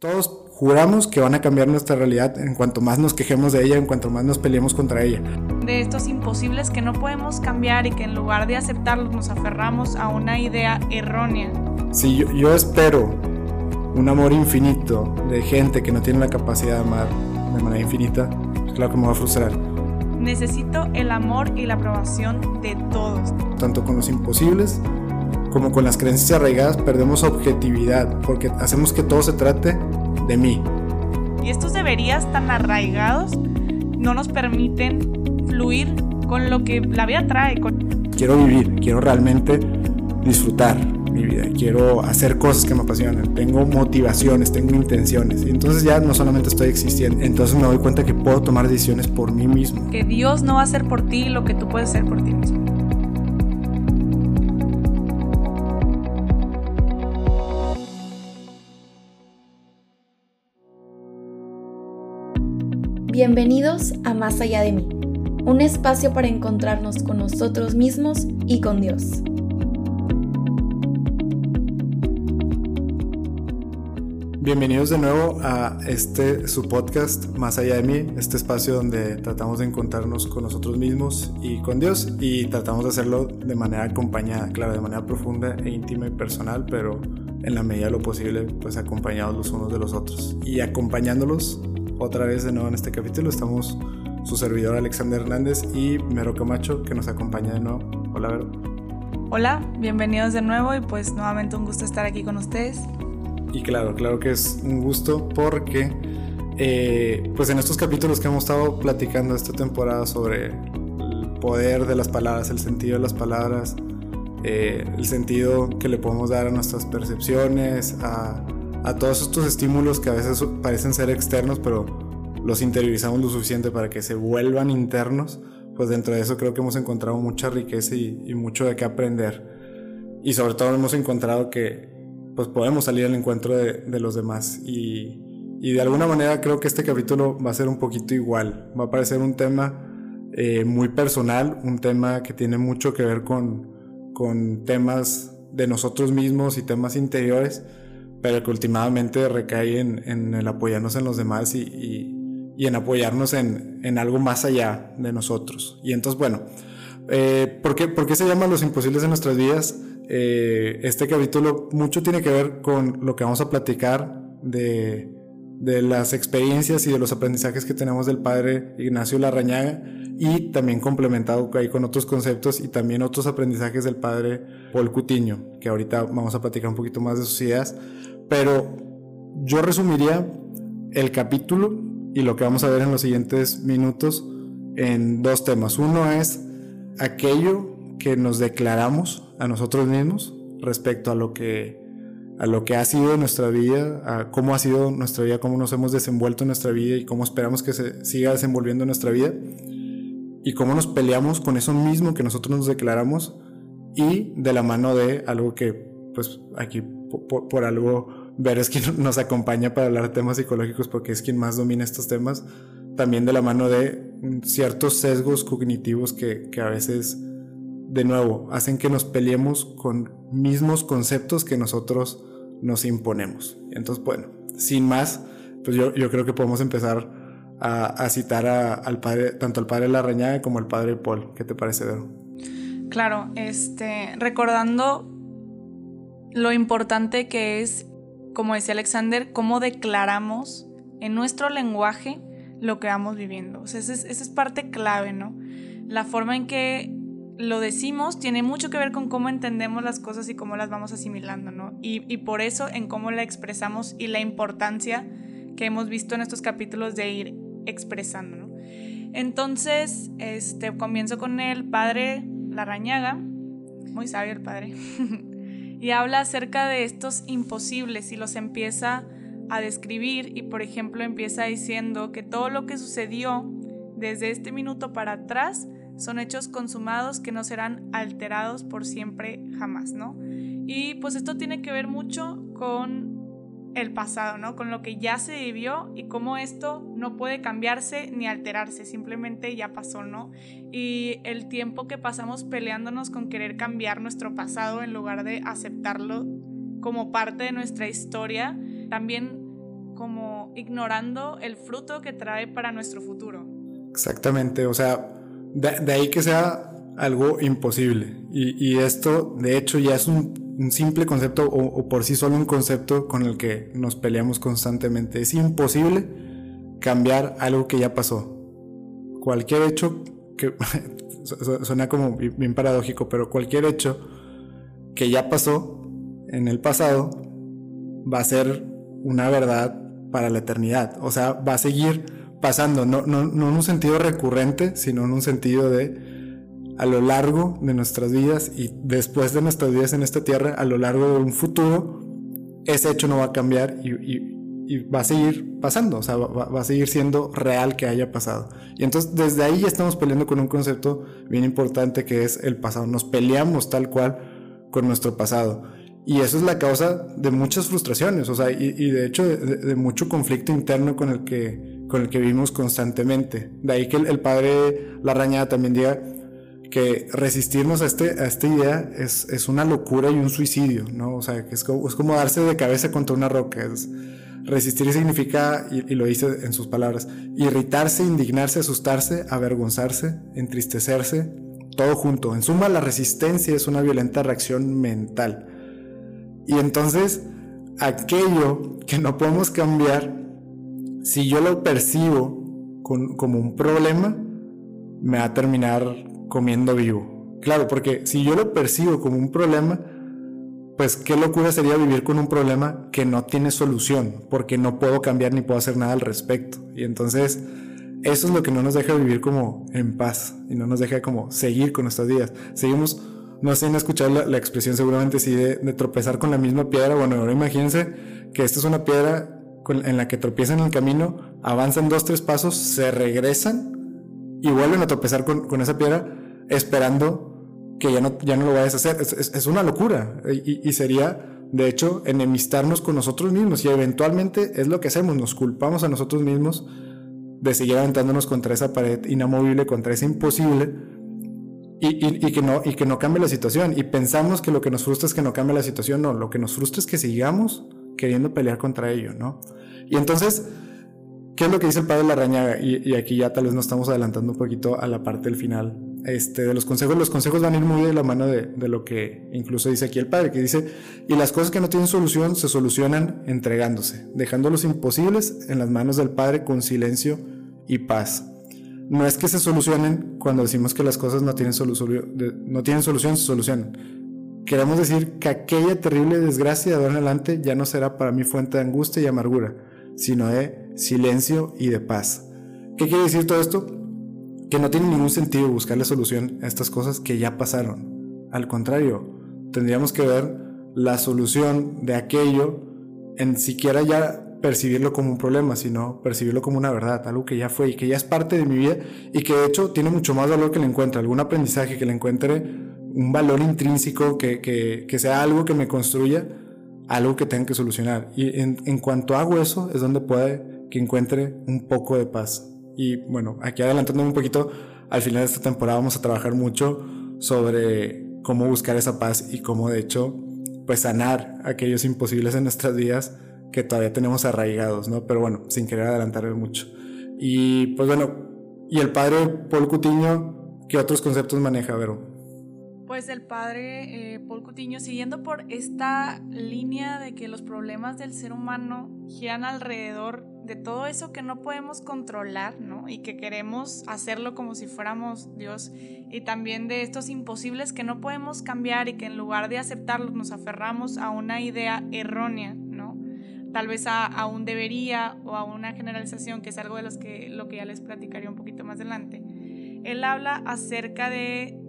Todos juramos que van a cambiar nuestra realidad en cuanto más nos quejemos de ella, en cuanto más nos peleemos contra ella. De estos imposibles que no podemos cambiar y que en lugar de aceptarlos nos aferramos a una idea errónea. Si yo, yo espero un amor infinito de gente que no tiene la capacidad de amar de manera infinita, pues claro que me va a frustrar. Necesito el amor y la aprobación de todos. Tanto con los imposibles como con las creencias arraigadas perdemos objetividad porque hacemos que todo se trate de mí. Y estos deberías tan arraigados no nos permiten fluir con lo que la vida trae. Quiero vivir, quiero realmente disfrutar mi vida, quiero hacer cosas que me apasionan, tengo motivaciones, tengo intenciones. Y entonces ya no solamente estoy existiendo, entonces me doy cuenta que puedo tomar decisiones por mí mismo. Que Dios no va a hacer por ti lo que tú puedes hacer por ti mismo. Bienvenidos a Más allá de mí, un espacio para encontrarnos con nosotros mismos y con Dios. Bienvenidos de nuevo a este su podcast Más allá de mí, este espacio donde tratamos de encontrarnos con nosotros mismos y con Dios y tratamos de hacerlo de manera acompañada, claro, de manera profunda e íntima y personal, pero en la medida de lo posible pues acompañados los unos de los otros y acompañándolos otra vez de nuevo en este capítulo. Estamos su servidor Alexander Hernández y Mero Camacho que nos acompaña de nuevo. Hola, Vero. Hola, bienvenidos de nuevo y pues nuevamente un gusto estar aquí con ustedes. Y claro, claro que es un gusto porque eh, pues en estos capítulos que hemos estado platicando esta temporada sobre el poder de las palabras, el sentido de las palabras, eh, el sentido que le podemos dar a nuestras percepciones, a a todos estos estímulos que a veces parecen ser externos, pero los interiorizamos lo suficiente para que se vuelvan internos, pues dentro de eso creo que hemos encontrado mucha riqueza y, mucho de qué aprender. Y sobre todo hemos encontrado que pues podemos salir al encuentro de, los demás. Y, de alguna manera creo que este capítulo va a ser un poquito igual. Va a parecer un tema eh, muy personal, un tema que tiene mucho que ver con, con temas de nosotros mismos y temas interiores pero que últimamente recae en, el apoyarnos en los demás y, en apoyarnos en, algo más allá de nosotros. Y entonces, bueno, eh, ¿por, qué, se llaman los imposibles en nuestras vidas? Eh, este capítulo mucho tiene que ver con lo que vamos a platicar de, de las experiencias y de los aprendizajes que tenemos del padre Ignacio Larrañaga y también complementado ahí con otros conceptos y también otros aprendizajes del padre Paul Cutiño, que ahorita vamos a platicar un poquito más de sus ideas, pero yo resumiría el capítulo y lo que vamos a ver en los siguientes minutos en dos temas. Uno es aquello que nos declaramos a nosotros mismos respecto a lo que a lo que ha sido nuestra vida, a cómo ha sido nuestra vida, cómo nos hemos desenvuelto en nuestra vida y cómo esperamos que se siga desenvolviendo nuestra vida y cómo nos peleamos con eso mismo que nosotros nos declaramos y de la mano de algo que pues aquí por, algo ver es quien nos acompaña para hablar temas psicológicos porque es quien más domina estos temas, también de la mano de ciertos sesgos cognitivos que, que a veces de nuevo hacen que nos peleemos con mismos conceptos que nosotros nos imponemos. Entonces, bueno, sin más, pues yo, yo creo que podemos empezar a, citar al padre, tanto al padre Larrañaga como al padre Paul. ¿Qué te parece, Vero? Claro, este, recordando lo importante que es, como decía Alexander, cómo declaramos en nuestro lenguaje lo que vamos viviendo. O sea, esa es, esa es parte clave, ¿no? La forma en que lo decimos tiene mucho que ver con cómo entendemos las cosas y cómo las vamos asimilando, ¿no? Y, por eso en cómo la expresamos y la importancia que hemos visto en estos capítulos de ir expresando. Entonces, este, comienzo con el padre Larrañaga, muy sabio el padre, y habla acerca de estos imposibles y los empieza a describir y, por ejemplo, empieza diciendo que todo lo que sucedió desde este minuto para atrás son hechos consumados que no serán alterados por siempre jamás, ¿no? Y pues esto tiene que ver mucho con el pasado, ¿no? Con lo que ya se vivió y cómo esto no puede cambiarse ni alterarse, simplemente ya pasó, ¿no? Y el tiempo que pasamos peleándonos con querer cambiar nuestro pasado en lugar de aceptarlo como parte de nuestra historia, también como ignorando el fruto que trae para nuestro futuro. Exactamente, o sea, de, ahí que sea algo imposible. Y, esto, de hecho, ya es un, simple concepto o, por sí solo un concepto con el que nos peleamos constantemente. Es imposible cambiar algo que ya pasó. Cualquier hecho que suena como bien paradójico, pero cualquier hecho que ya pasó en el pasado va a ser una verdad para la eternidad. O sea, va a seguir pasando, no, no, no en un sentido recurrente, sino en un sentido de a lo largo de nuestras vidas y después de nuestras vidas en esta tierra, a lo largo de un futuro, ese hecho no va a cambiar y, va a seguir pasando, o sea, va, a seguir siendo real que haya pasado. Y entonces desde ahí ya estamos peleando con un concepto bien importante que es el pasado. Nos peleamos tal cual con nuestro pasado. Y eso es la causa de muchas frustraciones, o sea, y, de hecho de, mucho conflicto interno con el que, con el que vivimos constantemente. De ahí que el, padre Larrañada también diga que resistirnos a, este, a esta idea es, es, una locura y un suicidio, ¿no? O sea, que es como, es como darse de cabeza contra una roca. resistir significa, y, y, lo dice en sus palabras, irritarse, indignarse, asustarse, avergonzarse, entristecerse, todo junto. En suma, la resistencia es una violenta reacción mental y entonces, aquello que no podemos cambiar, si yo lo percibo como un problema, me va a terminar comiendo vivo. Claro, porque si yo lo percibo como un problema, pues qué locura sería vivir con un problema que no tiene solución, porque no puedo cambiar ni puedo hacer nada al respecto. Y entonces, eso es lo que no nos deja vivir como en paz y no nos deja como seguir con nuestras vidas. Seguimos no sé, han la, expresión seguramente sí de, tropezar con la misma piedra. Bueno, ahora imagínense que esta es una piedra en la que tropiezan en el camino, avanzan dos, tres pasos, se regresan y vuelven a tropezar con, esa piedra esperando que ya no, ya no lo vayas a hacer. Es, una locura y, y, sería, de hecho, enemistarnos con nosotros mismos y eventualmente es lo que hacemos, nos culpamos a nosotros mismos de seguir aventándonos contra esa pared inamovible, contra ese imposible y, que no, y que no cambie la situación. Y pensamos que lo que nos frustra es que no cambie la situación. No, lo que nos frustra es que sigamos queriendo pelear contra ello, ¿no? Y entonces, ¿qué es lo que dice el padre Larrañaga? Y, y aquí ya tal vez nos estamos adelantando un poquito a la parte del final este, de los consejos. Los consejos van a ir muy de la mano de, de, lo que incluso dice aquí el padre, que dice, y las cosas que no tienen solución se solucionan entregándose, dejando los imposibles en las manos del Padre con silencio y paz no es que se solucionen cuando decimos que las cosas no tienen, solución, no tienen solución, se solucionan. Queremos decir que aquella terrible desgracia de ahora en adelante ya no será para mí fuente de angustia y amargura, sino de silencio y de paz. ¿Qué quiere decir todo esto? Que no tiene ningún sentido buscarle solución a estas cosas que ya pasaron. Al contrario, tendríamos que ver la solución de aquello en siquiera ya percibirlo como un problema, sino percibirlo como una verdad, algo que ya fue y que ya es parte de mi vida y que de hecho tiene mucho más valor que le encuentre, algún aprendizaje que le encuentre, un valor intrínseco que, que, sea algo que me construya, algo que tenga que solucionar. Y en, en cuanto hago eso es donde puede que encuentre un poco de paz. Y bueno, aquí adelantándome un poquito, al final de esta temporada vamos a trabajar mucho sobre cómo buscar esa paz y cómo de hecho pues sanar aquellos imposibles en nuestras vidas que todavía tenemos arraigados, ¿no? Pero bueno, sin querer adelantarme mucho. Y pues bueno, ¿y el padre Paul Cutiño qué otros conceptos maneja, Vero? Pues el padre eh, Paul Cutiño, siguiendo por esta línea de que los problemas del ser humano giran alrededor de todo eso que no podemos controlar, ¿no? Y que queremos hacerlo como si fuéramos Dios. Y también de estos imposibles que no podemos cambiar y que en lugar de aceptarlos nos aferramos a una idea errónea tal vez a, un debería o a una generalización, que es algo de los que, lo que ya les platicaría un poquito más adelante. Él habla acerca de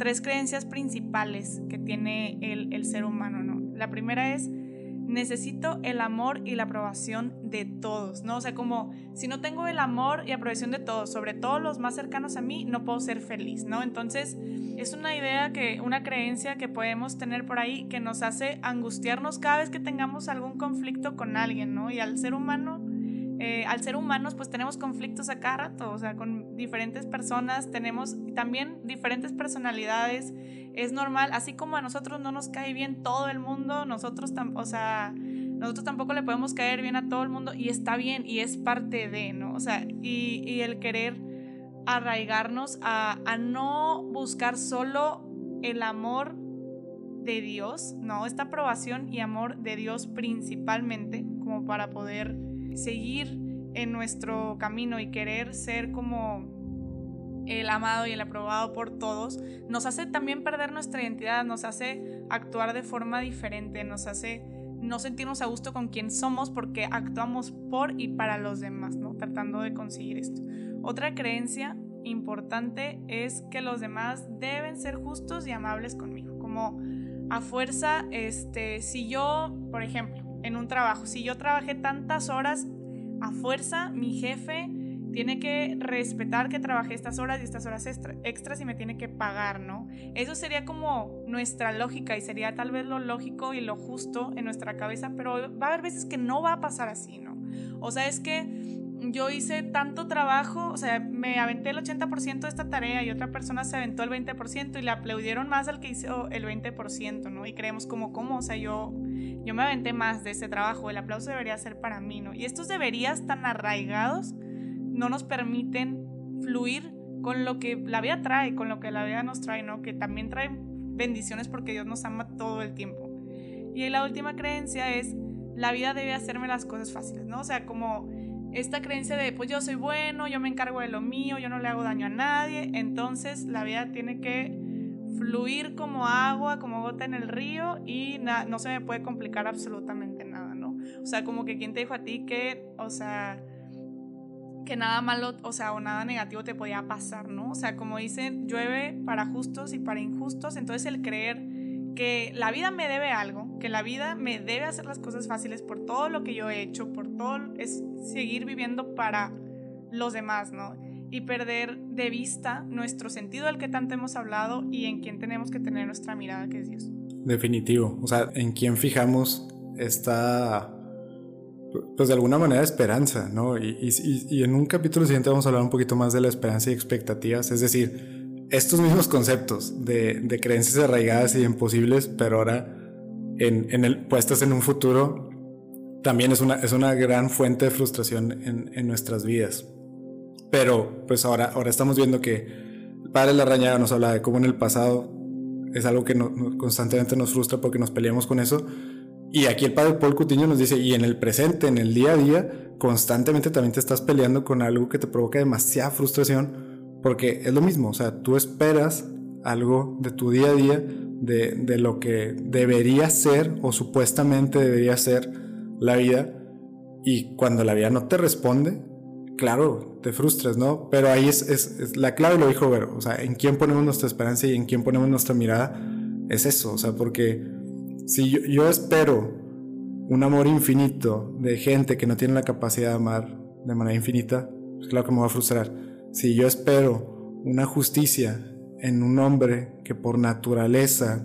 tres creencias principales que tiene el, el ser humano, ¿no? La primera es necesito el amor y la aprobación de todos, ¿no? O sea, como si no tengo el amor y aprobación de todos, sobre todo los más cercanos a mí, no puedo ser feliz, ¿no? Entonces, es una idea que, una creencia que podemos tener por ahí que nos hace angustiarnos cada vez que tengamos algún conflicto con alguien, ¿no? Y al ser humano eh, al ser humanos pues tenemos conflictos a cada rato, o sea, con diferentes personas, tenemos también diferentes personalidades, es normal, así como a nosotros no nos cae bien todo el mundo, nosotros, o sea, nosotros tampoco le podemos caer bien a todo el mundo y está bien y es parte de, ¿no? O sea, y, el querer arraigarnos a no buscar solo el amor de Dios, ¿no? Esta aprobación y amor de Dios principalmente, como para poder seguir en nuestro camino y querer ser como el amado y el aprobado por todos, nos hace también perder nuestra identidad, nos hace actuar de forma diferente, nos hace no sentirnos a gusto con quien somos porque actuamos por y para los demás, ¿no? Tratando de conseguir esto. Otra creencia importante es que los demás deben ser justos y amables conmigo, como a fuerza, este, si yo, por ejemplo, en un trabajo, si yo trabajé tantas horas, a fuerza mi jefe tiene que respetar que trabajé estas horas y estas horas extras y me tiene que pagar, ¿no? Eso sería como nuestra lógica y sería tal vez lo lógico y lo justo en nuestra cabeza, pero va a haber veces que no va a pasar así, ¿no? O sea, es que yo hice tanto trabajo, o sea, me aventé el 80% de esta tarea y otra persona se aventó el 20% y le aplaudieron más al que hizo el 20%, ¿no? Y creemos como, ¿cómo? O sea, yo, yo me aventé más de ese trabajo, el aplauso debería ser para mí, ¿no? Y estos deberías tan arraigados no nos permiten fluir con lo que la vida trae, con lo que la vida nos trae, ¿no? Que también trae bendiciones porque Dios nos ama todo el tiempo. Y la última creencia es, la vida debe hacerme las cosas fáciles, ¿no? O sea, como esta creencia de, pues yo soy bueno, yo me encargo de lo mío, yo no le hago daño a nadie, entonces la vida tiene que fluir como agua, como gota en el río y no se me puede complicar absolutamente nada, ¿no? O sea, como que quien te dijo a ti que, o sea, que nada malo, o sea, o nada negativo te podía pasar, ¿no? O sea, como dicen, llueve para justos y para injustos, entonces el creer que la vida me debe algo, que la vida me debe hacer las cosas fáciles por todo lo que yo he hecho, por todo, es seguir viviendo para los demás, ¿no? Y perder de vista nuestro sentido del que tanto hemos hablado y en quién tenemos que tener nuestra mirada, que es Dios. Definitivo, o sea, en quién fijamos esta, pues de alguna manera, esperanza, ¿no? Y, y, y en un capítulo siguiente vamos a hablar un poquito más de la esperanza y expectativas, es decir, estos mismos conceptos de, de creencias arraigadas y imposibles, pero ahora en, en el, puestas en un futuro, también es una, es una gran fuente de frustración en, en nuestras vidas. Pero pues ahora, ahora estamos viendo que el padre La Rañada nos habla de cómo en el pasado es algo que constantemente nos frustra porque nos peleamos con eso. Y aquí el padre Paul Cutiño nos dice, y en el presente, en el día a día, constantemente también te estás peleando con algo que te provoca demasiada frustración porque es lo mismo, o sea, tú esperas algo de tu día a día, de, de lo que debería ser o supuestamente debería ser la vida, y cuando la vida no te responde, claro, te frustras, ¿no? Pero ahí es, es, la clave, lo dijo Vero, o sea, en quién ponemos nuestra esperanza y en quién ponemos nuestra mirada, es eso, o sea, porque si yo, espero un amor infinito de gente que no tiene la capacidad de amar de manera infinita, pues claro que me va a frustrar si yo espero una justicia en un hombre que por naturaleza,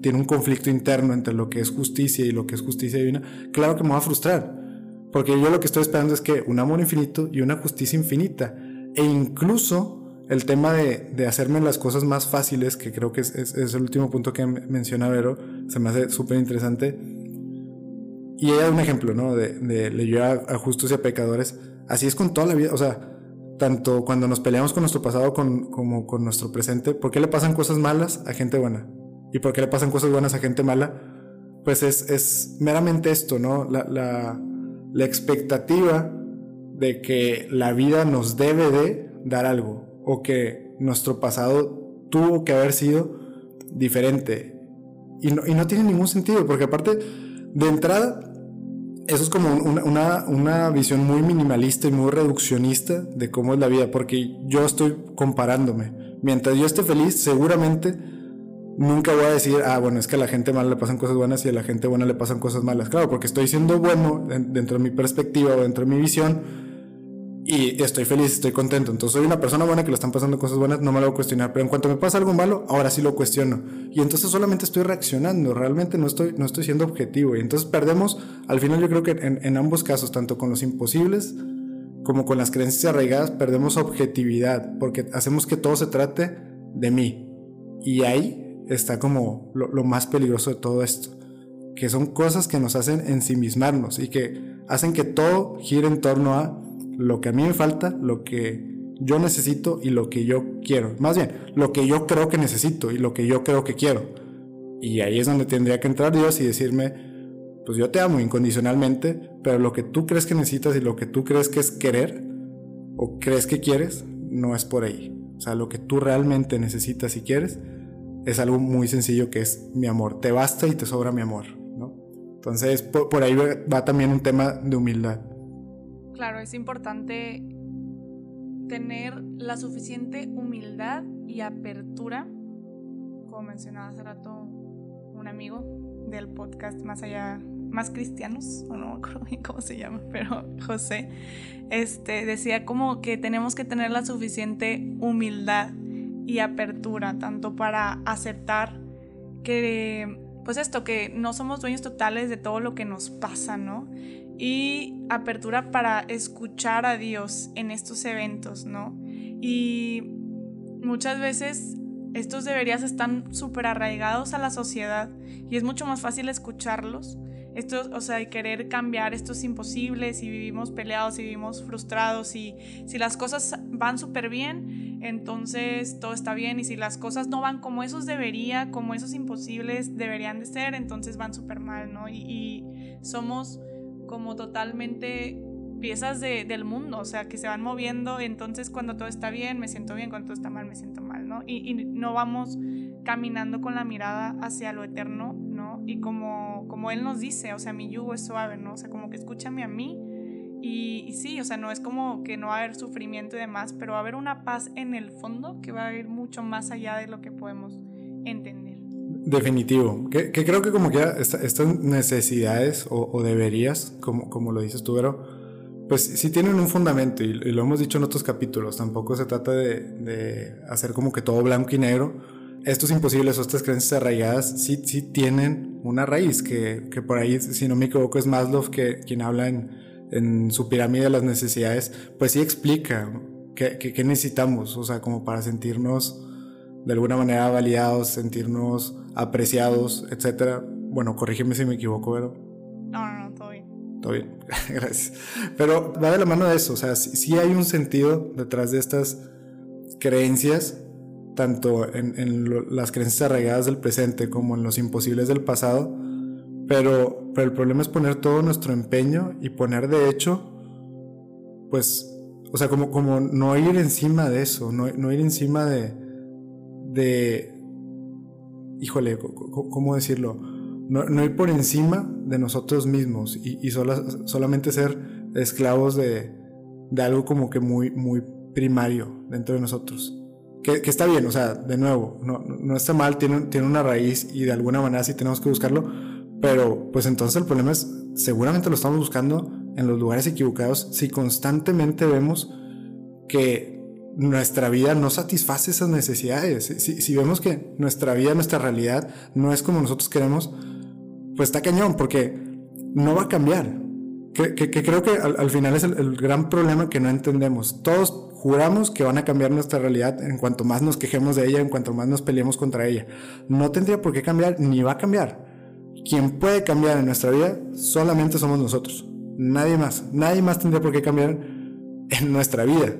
tiene un conflicto interno entre lo que es justicia y lo que es justicia divina, claro que me va a frustrar. Porque yo lo que estoy esperando es que un amor infinito y una justicia infinita. E incluso el tema de, de hacerme las cosas más fáciles, que creo que es, es, el último punto que menciona Vero, se me hace súper interesante. Y ella da un ejemplo, ¿no? De, de leyó a, a justos y a pecadores. Así es con toda la vida. O sea, tanto cuando nos peleamos con nuestro pasado como con nuestro presente, ¿por qué le pasan cosas malas a gente buena? ¿Y por qué le pasan cosas buenas a gente mala? Pues es, es meramente esto, ¿no? La, la, la, expectativa de que la vida nos debe de dar algo o que nuestro pasado tuvo que haber sido diferente. Y no, y no tiene ningún sentido, porque aparte, de entrada, eso es como una, una, visión muy minimalista y muy reduccionista de cómo es la vida, porque yo estoy comparándome. Mientras yo esté feliz, seguramente nunca voy a decir, ah, bueno, es que a la gente mala le pasan cosas buenas y a la gente buena le pasan cosas malas. Claro, porque estoy siendo bueno dentro de mi perspectiva o dentro de mi visión y estoy feliz, estoy contento. Entonces soy una persona buena que le están pasando cosas buenas, no me lo voy a cuestionar. Pero en cuanto me pasa algo malo, ahora sí lo cuestiono. Y entonces solamente estoy reaccionando, realmente no estoy, no estoy siendo objetivo. Y entonces perdemos, al final yo creo que en, en ambos casos, tanto con los imposibles como con las creencias arraigadas, perdemos objetividad, porque hacemos que todo se trate de mí. Y ahí está como lo, más peligroso de todo esto que son cosas que nos hacen ensimismarnos y que hacen que todo gire en torno a lo que a mí me falta, lo que yo necesito y lo que yo quiero. Más bien, lo que yo creo que necesito y lo que yo creo que quiero. Y ahí es donde tendría que entrar Dios y decirme, pues yo te amo incondicionalmente, pero lo que tú crees que necesitas y lo que tú crees que es querer o crees que quieres, no es por ahí. O sea, lo que tú realmente necesitas y quieres es algo muy sencillo que es mi amor. Te basta y te sobra mi amor, ¿no? Entonces, por, ahí va también un tema de humildad. Claro, es importante tener la suficiente humildad y apertura, como mencionaba hace rato un amigo del podcast Más allá, más cristianos, o no cómo se llama, pero José, este, decía como que tenemos que tener la suficiente humildad y apertura, tanto para aceptar que, pues esto, que no somos dueños totales de todo lo que nos pasa, ¿no? Y apertura para escuchar a Dios en estos eventos, ¿no? Y muchas veces estos deberías están súper arraigados a la sociedad y es mucho más fácil escucharlos. Esto, o sea, querer cambiar esto es imposible si vivimos peleados, si vivimos frustrados, y si las cosas van súper bien, entonces todo está bien y si las cosas no van como esos debería, como esos imposibles deberían de ser, entonces van súper mal, ¿no? Y, somos como totalmente piezas del mundo, o sea, que se van moviendo, entonces cuando todo está bien me siento bien, cuando todo está mal me siento mal, ¿no? Y, y no vamos caminando con la mirada hacia lo eterno, ¿no? Y como, como Él nos dice, o sea, mi yugo es suave, ¿no? O sea, como que escúchame a mí y, sí, o sea, no es como que no va a haber sufrimiento y demás, pero va a haber una paz en el fondo que va a ir mucho más allá de lo que podemos entender. Definitivo. Que, creo que como que estas necesidades o, deberías, como, como lo dices tú, pero pues sí tienen un fundamento y, lo hemos dicho en otros capítulos. Tampoco se trata de, de, hacer como que todo blanco y negro. Estos imposibles o estas creencias arraigadas sí, sí tienen una raíz que, que por ahí, si no me equivoco, es Maslow que, quien habla en en su pirámide de las necesidades, pues sí explica qué, necesitamos, o sea, como para sentirnos de alguna manera validados, sentirnos apreciados, etcétera. Bueno, corrígeme si me equivoco, pero... No, no, no, todo bien. Todo bien, gracias. Pero va de la mano de eso, o sea, sí, hay un sentido detrás de estas creencias, tanto en, en las creencias arraigadas del presente como en los imposibles del pasado, pero, pero el problema es poner todo nuestro empeño y poner de hecho, pues, o sea, como, como no ir encima de eso, no, no ir encima de, de, híjole, ¿cómo decirlo? No, no ir por encima de nosotros mismos y, y solamente ser esclavos de, de algo como que muy, muy primario dentro de nosotros. Que, que, está bien, o sea, de nuevo, no, no está mal, tiene, tiene una raíz y de alguna manera sí tenemos que buscarlo, pero pues entonces el problema es, seguramente lo estamos buscando en los lugares equivocados si constantemente vemos que nuestra vida no satisface esas necesidades. Si, vemos que nuestra vida, nuestra realidad no es como nosotros queremos, pues está cañón porque no va a cambiar. Que, creo que al, final es el, gran problema que no entendemos. Todos juramos que van a cambiar nuestra realidad en cuanto más nos quejemos de ella, en cuanto más nos peleemos contra ella. No tendría por qué cambiar, ni va a cambiar quien puede cambiar en nuestra vida solamente somos nosotros. Nadie más. Nadie más tendría por qué cambiar en nuestra vida.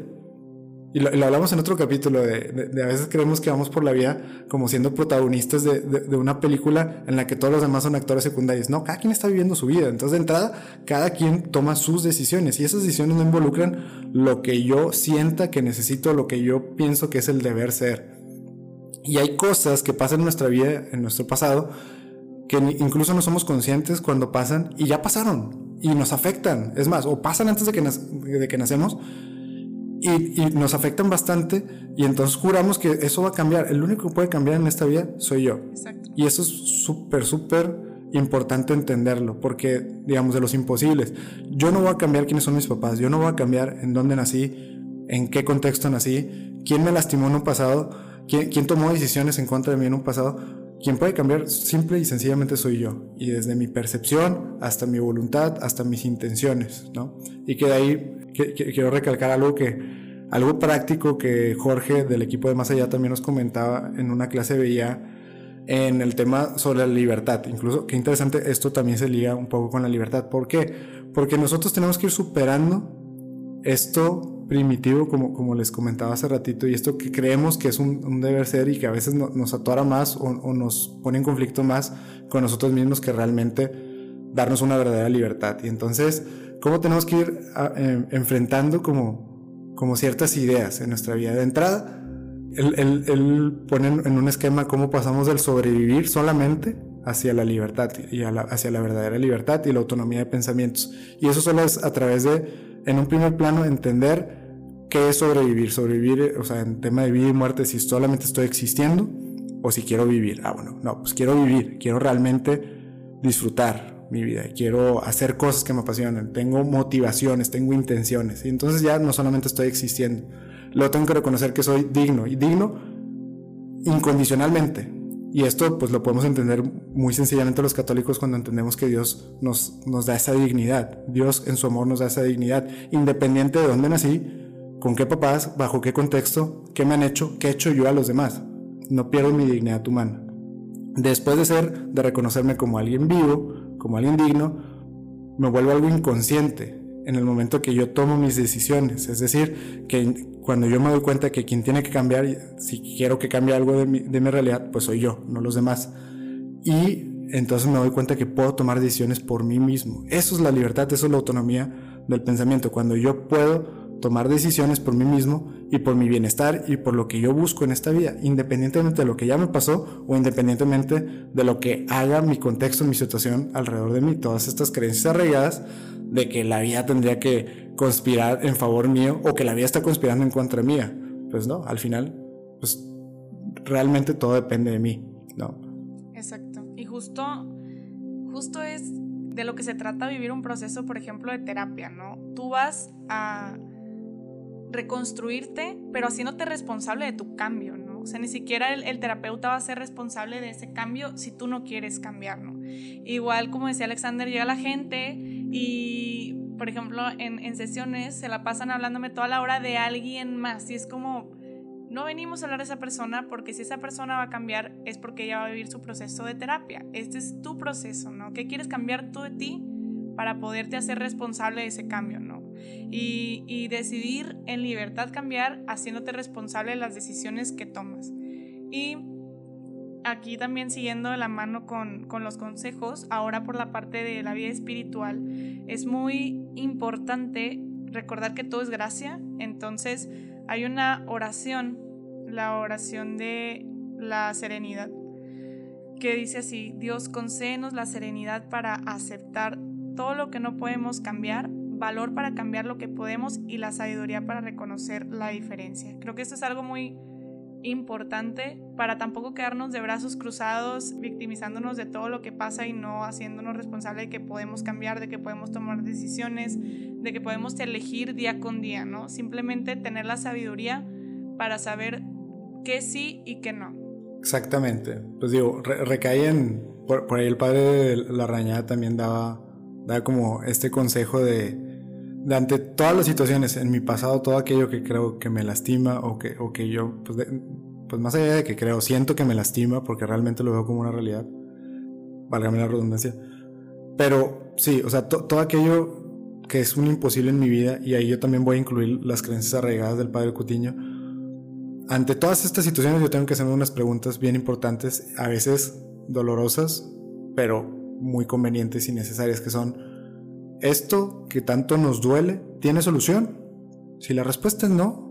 Y lo, hablamos en otro capítulo de, a veces creemos que vamos por la vida como siendo protagonistas de, de, una película en la que todos los demás son actores secundarios. No, cada quien está viviendo su vida. Entonces, de entrada, cada quien toma sus decisiones y esas decisiones no involucran lo que yo sienta que necesito, lo que yo pienso que es el deber ser. Y hay cosas que pasan en nuestra vida, en nuestro pasado, que incluso no somos conscientes cuando pasan y ya pasaron y nos afectan. Es más, o pasan antes de que, de que nacemos y, y, nos afectan bastante y entonces juramos que eso va a cambiar. El único que puede cambiar en esta vida soy yo. Exacto. Y eso es súper, súper importante entenderlo porque, digamos, de los imposibles. Yo no voy a cambiar quiénes son mis papás, yo no voy a cambiar en dónde nací, en qué contexto nací, quién me lastimó en un pasado, quién, quién tomó decisiones en contra de mí en un pasado quien puede cambiar simple y sencillamente soy yo. Y desde mi percepción hasta mi voluntad, hasta mis intenciones, ¿no? Y que de ahí quiero recalcar algo que, algo práctico que Jorge del equipo de Más Allá también nos comentaba en una clase veía, en el tema sobre la libertad. Incluso, qué interesante, esto también se liga un poco con la libertad. ¿Por qué? Porque nosotros tenemos que ir superando esto primitivo, como, como les comentaba hace ratito, y esto que creemos que es un, deber ser y que a veces nos atora más o, nos pone en conflicto más con nosotros mismos que realmente darnos una verdadera libertad. Y entonces, ¿cómo tenemos que ir em, enfrentando como, como ciertas ideas en nuestra vida? De entrada, él, pone en un esquema cómo pasamos del sobrevivir solamente hacia la libertad y hacia la verdadera libertad y la autonomía de pensamientos. Y eso solo es a través de, en un primer plano, entender qué es sobrevivir. Sobrevivir, o sea, en tema de vida y muerte, si solamente estoy existiendo o si quiero vivir. Ah, bueno, no, pues quiero vivir, quiero realmente disfrutar mi vida, quiero hacer cosas que me apasionan, tengo motivaciones, tengo intenciones. Y entonces ya no solamente estoy existiendo, luego tengo que reconocer que soy digno y digno incondicionalmente. Y esto pues lo podemos entender muy sencillamente los católicos cuando entendemos que Dios nos, nos da esa dignidad. Dios en su amor nos da esa dignidad, independiente de dónde nací, con qué papás, bajo qué contexto, qué me han hecho, qué he hecho yo a los demás. No pierdo mi dignidad humana. Después de ser, de reconocerme como alguien vivo, como alguien digno, me vuelvo algo inconsciente en el momento que yo tomo mis decisiones. Es decir, que cuando yo me doy cuenta que quien tiene que cambiar, si quiero que cambie algo de mi, de mi realidad, pues soy yo, no los demás. Y entonces me doy cuenta que puedo tomar decisiones por mí mismo. Eso es la libertad, eso es la autonomía del pensamiento. Cuando yo puedo tomar decisiones por mí mismo y por mi bienestar y por lo que yo busco en esta vida, independientemente de lo que ya me pasó o independientemente de lo que haga mi contexto, mi situación alrededor de mí. Todas estas creencias arraigadas de que la vida tendría que conspirar en favor mío o que la vida está conspirando en contra mía. Pues no, al final, pues realmente todo depende de mí, ¿no? Exacto. Y justo, justo es de lo que se trata vivir un proceso, por ejemplo, de terapia, ¿no? Tú vas a reconstruirte, pero haciéndote responsable de tu cambio, ¿no? O sea, ni siquiera el, terapeuta va a ser responsable de ese cambio si tú no quieres cambiar, ¿no? Igual, como decía Alexander, llega la gente y, por ejemplo, en, en sesiones se la pasan hablándome toda la hora de alguien más y es como, no venimos a hablar de esa persona porque si esa persona va a cambiar es porque ella va a vivir su proceso de terapia. Este es tu proceso, ¿no? ¿Qué quieres cambiar tú de ti para poderte hacer responsable de ese cambio, ¿no? y, decidir en libertad cambiar haciéndote responsable de las decisiones que tomas. Y aquí también siguiendo de la mano con, con, los consejos, ahora por la parte de la vida espiritual, es muy importante recordar que todo es gracia. Entonces hay una oración, la oración de la serenidad, que dice así, Dios concédenos la serenidad para aceptar todo lo que no podemos cambiar valor para cambiar lo que podemos y la sabiduría para reconocer la diferencia. Creo que esto es algo muy importante para tampoco quedarnos de brazos cruzados, victimizándonos de todo lo que pasa y no haciéndonos responsable de que podemos cambiar, de que podemos tomar decisiones, de que podemos elegir día con día, ¿no? Simplemente tener la sabiduría para saber qué sí y qué no. Exactamente. Pues digo, recae en, por, por, ahí el padre de la rañada también daba, daba como este consejo de ante todas las situaciones en mi pasado, todo aquello que creo que me lastima o que, o que yo, pues, pues más allá de que creo, siento que me lastima porque realmente lo veo como una realidad, válgame la redundancia, pero sí, o sea, todo aquello que es un imposible en mi vida, y ahí yo también voy a incluir las creencias arraigadas del padre Cutiño, ante todas estas situaciones yo tengo que hacerme unas preguntas bien importantes, a veces dolorosas, pero muy convenientes y necesarias, que son, ¿Esto que tanto nos duele tiene solución? Si la respuesta es no,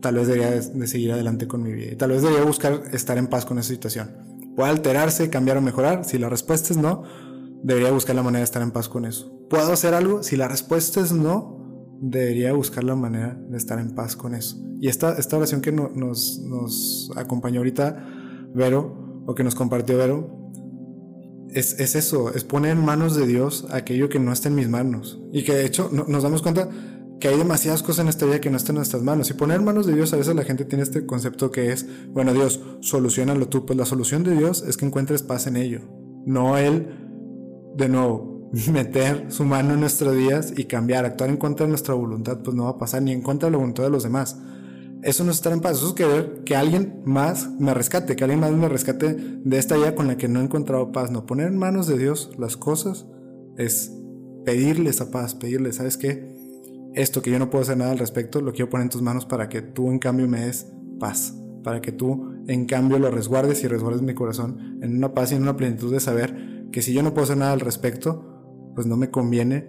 tal vez debería de seguir adelante con mi vida. Tal vez debería buscar estar en paz con esa situación. ¿Puede alterarse, cambiar o mejorar? Si la respuesta es no, debería buscar la manera de estar en paz con eso. ¿Puedo hacer algo? Si la respuesta es no, debería buscar la manera de estar en paz con eso. Y esta, esta oración que nos, nos acompañó ahorita Vero, o que nos compartió Vero, es, eso, es poner en manos de Dios aquello que no está en mis manos. Y que de hecho nos damos cuenta que hay demasiadas cosas en esta vida que no están en nuestras manos. Y poner en manos de Dios, a veces la gente tiene este concepto que es, bueno Dios, solucionalo tú. Pues la solución de Dios es que encuentres paz en ello. No Él, de nuevo, meter su mano en nuestros días y cambiar, actuar en contra de nuestra voluntad, pues no va a pasar, ni en contra de la voluntad de los demás. Eso no es paz, eso es querer que alguien más me rescate, que alguien más me rescate de esta vida con la que no he encontrado paz. No, poner en manos de Dios las cosas es pedirle esa paz, pedirle, ¿sabes qué? Esto que yo no puedo hacer nada al respecto, lo quiero poner en tus manos para que tú en cambio me des paz, para que tú en cambio lo resguardes y resguardes mi corazón en una paz y en una plenitud de saber que si yo no puedo hacer nada al respecto, pues no me conviene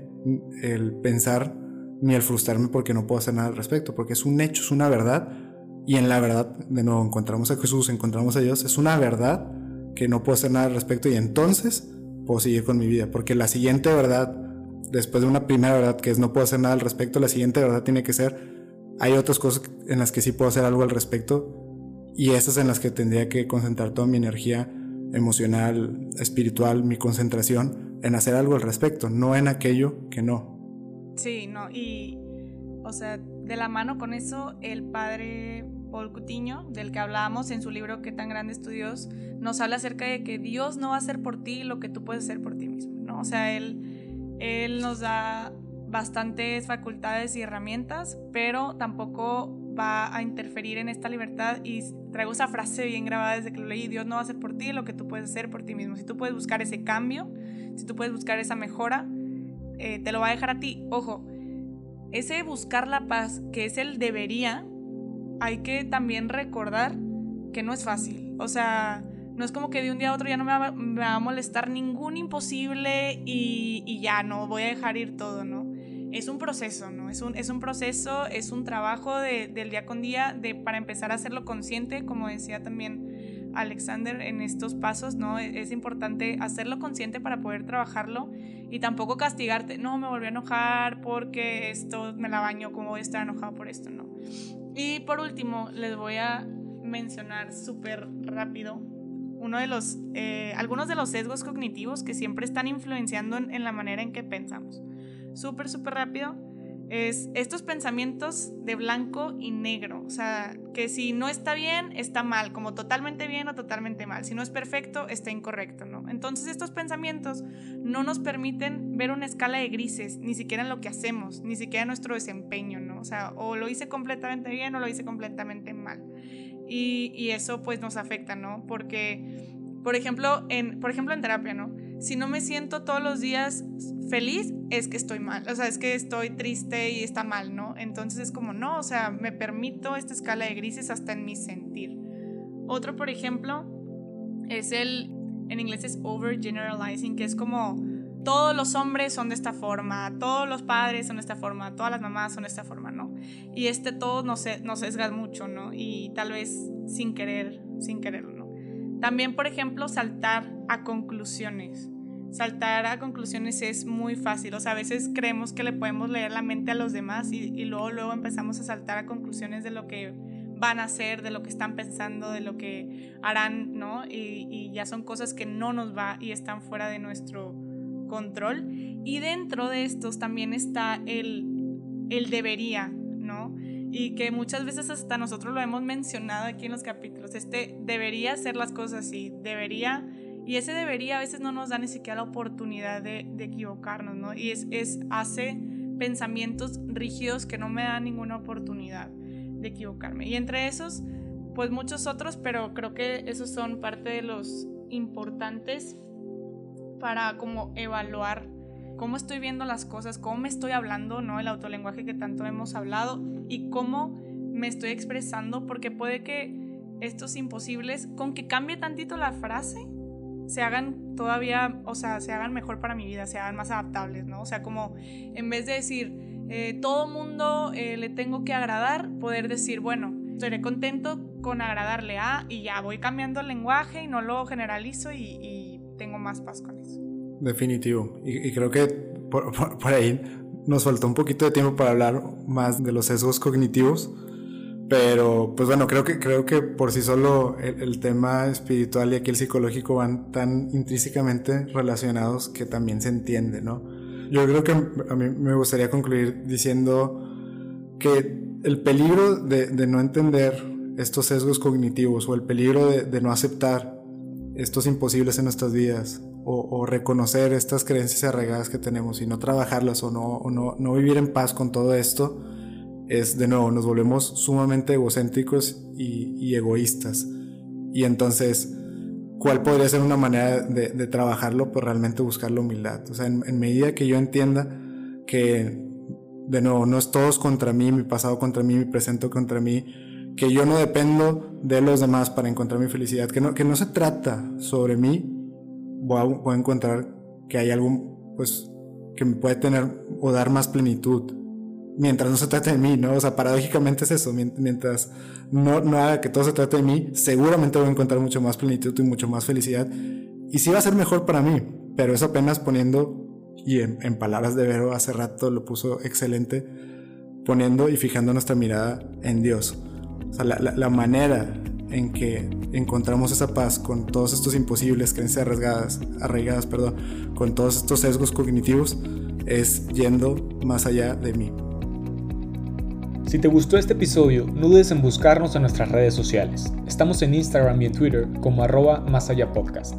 el pensar ni el frustrarme porque no puedo hacer nada al respecto, porque es un hecho, es una verdad. Y en la verdad, de nuevo, encontramos a Jesús, encontramos a Dios, es una verdad que no puedo hacer nada al respecto y entonces puedo seguir con mi vida, porque la siguiente verdad, después de una primera verdad que es no puedo hacer nada al respecto, la siguiente verdad tiene que ser, hay otras cosas en las que sí puedo hacer algo al respecto y esas en las que tendría que concentrar toda mi energía emocional, espiritual, mi concentración en hacer algo al respecto, no en aquello que no. Sí, no, y, o sea, de la mano con eso, el padre Paul Cutiño, del que hablábamos en su libro Qué tan grande es Dios, nos habla acerca de que Dios no va a hacer por ti lo que tú puedes hacer por ti mismo, ¿no? O sea, Él, él nos da bastantes facultades y herramientas, pero tampoco va a interferir en esta libertad y traigo esa frase bien grabada desde que lo leí, Dios no va a hacer por ti lo que tú puedes hacer por ti mismo. Si tú puedes buscar ese cambio, si tú puedes buscar esa mejora, eh, te lo va a dejar a ti. Ojo, ese buscar la paz, que es el debería, hay que también recordar que no es fácil. O sea, no es como que de un día a otro ya no me va, a molestar ningún imposible y, y, ya no voy a dejar ir todo, ¿no? Es un proceso, ¿no? Es un, es un proceso, es un trabajo de, del día con día de, para empezar a hacerlo consciente, como decía también Alexander en estos pasos, ¿no? E-, es importante hacerlo consciente para poder trabajarlo y tampoco castigarte, no, me volví a enojar porque esto me la baño, como voy a estar enojado por esto, ¿no? Y por último, les voy a mencionar súper rápido uno de los, eh, algunos de los sesgos cognitivos que siempre están influenciando en, en la manera en que pensamos. Súper, súper rápido es estos pensamientos de blanco y negro. O sea, que si no está bien, está mal, como totalmente bien o totalmente mal. Si no es perfecto, está incorrecto, ¿no? Entonces estos pensamientos no nos permiten ver una escala de grises, ni siquiera en lo que hacemos, ni siquiera en nuestro desempeño, ¿no? O sea, o lo hice completamente bien o lo hice completamente mal. Y, y eso pues nos afecta, ¿no? Porque, por ejemplo, en, por ejemplo, en terapia, ¿no? si no me siento todos los días feliz, es que estoy mal, o sea, es que estoy triste y está mal, ¿no? Entonces es como, no, o sea, me permito esta escala de grises hasta en mi sentir. Otro, por ejemplo, es el, en inglés es overgeneralizing, que es como, todos los hombres son de esta forma, todos los padres son de esta forma, todas las mamás son de esta forma, ¿no? Y este todo nos, nos sesga mucho, ¿no? Y tal vez sin querer, sin quererlo, ¿no? También, por ejemplo, saltar a conclusiones. Saltar a conclusiones es muy fácil, o sea, a veces creemos que le podemos leer la mente a los demás y, luego, luego empezamos a saltar a conclusiones de lo que van a hacer, de lo que están pensando, de lo que harán, ¿no? Y, y ya son cosas que no nos va y están fuera de nuestro control. Y dentro de estos también está el, el debería, ¿no? y que muchas veces hasta nosotros lo hemos mencionado aquí en los capítulos. Este debería hacer las cosas así, debería, y ese debería a veces no nos da ni siquiera la oportunidad de, equivocarnos, ¿no? Y es, es, hace pensamientos rígidos que no me dan ninguna oportunidad de equivocarme. Y entre esos, pues muchos otros, pero creo que esos son parte de los importantes para como evaluar cómo estoy viendo las cosas, cómo me estoy hablando, ¿no? El autolenguaje que tanto hemos hablado y cómo me estoy expresando, porque puede que estos imposibles, con que cambie tantito la frase, se hagan todavía, o sea, se hagan mejor para mi vida, se hagan más adaptables, ¿no? O sea, como en vez de decir, eh, todo mundo eh, le tengo que agradar, poder decir, bueno, estaré contento con agradarle a, y ya voy cambiando el lenguaje y no lo generalizo y, tengo más paz con eso. Definitivo. Y, creo que por, ahí nos faltó un poquito de tiempo para hablar más de los sesgos cognitivos. Pero, pues bueno, creo que, creo que por sí solo el, tema espiritual y aquí el psicológico van tan intrínsecamente relacionados que también se entiende, ¿no? Yo creo que a mí me gustaría concluir diciendo que el peligro de, no entender estos sesgos cognitivos o el peligro de, no aceptar estos imposibles en nuestras vidas o, reconocer estas creencias arraigadas que tenemos y no trabajarlas o, no, no, no, vivir en paz con todo esto, es de nuevo, nos volvemos sumamente egocéntricos y, egoístas. Y entonces, ¿cuál podría ser una manera de, trabajarlo? Pues realmente buscar la humildad. O sea, en, medida que yo entienda que, de nuevo, no es todos contra mí, mi pasado contra mí, mi presente contra mí, que yo no dependo de los demás para encontrar mi felicidad, que no, que no se trata sobre mí, voy a, encontrar que hay algo pues, que me puede tener o dar más plenitud, mientras no se trate de mí, ¿no? O sea, paradójicamente es eso, mientras no, no haga que todo se trate de mí, seguramente voy a encontrar mucho más plenitud y mucho más felicidad, y sí va a ser mejor para mí, pero es apenas poniendo, y en, en palabras de Vero hace rato lo puso excelente, poniendo y fijando nuestra mirada en Dios o sea, la, manera en que encontramos esa paz con todos estos imposibles, creencias arraigadas, arraigadas perdón, con todos estos sesgos cognitivos, es yendo más allá de mí. Si te gustó este episodio, no dudes en buscarnos en nuestras redes sociales. Estamos en Instagram y en Twitter como arroba más allá podcast.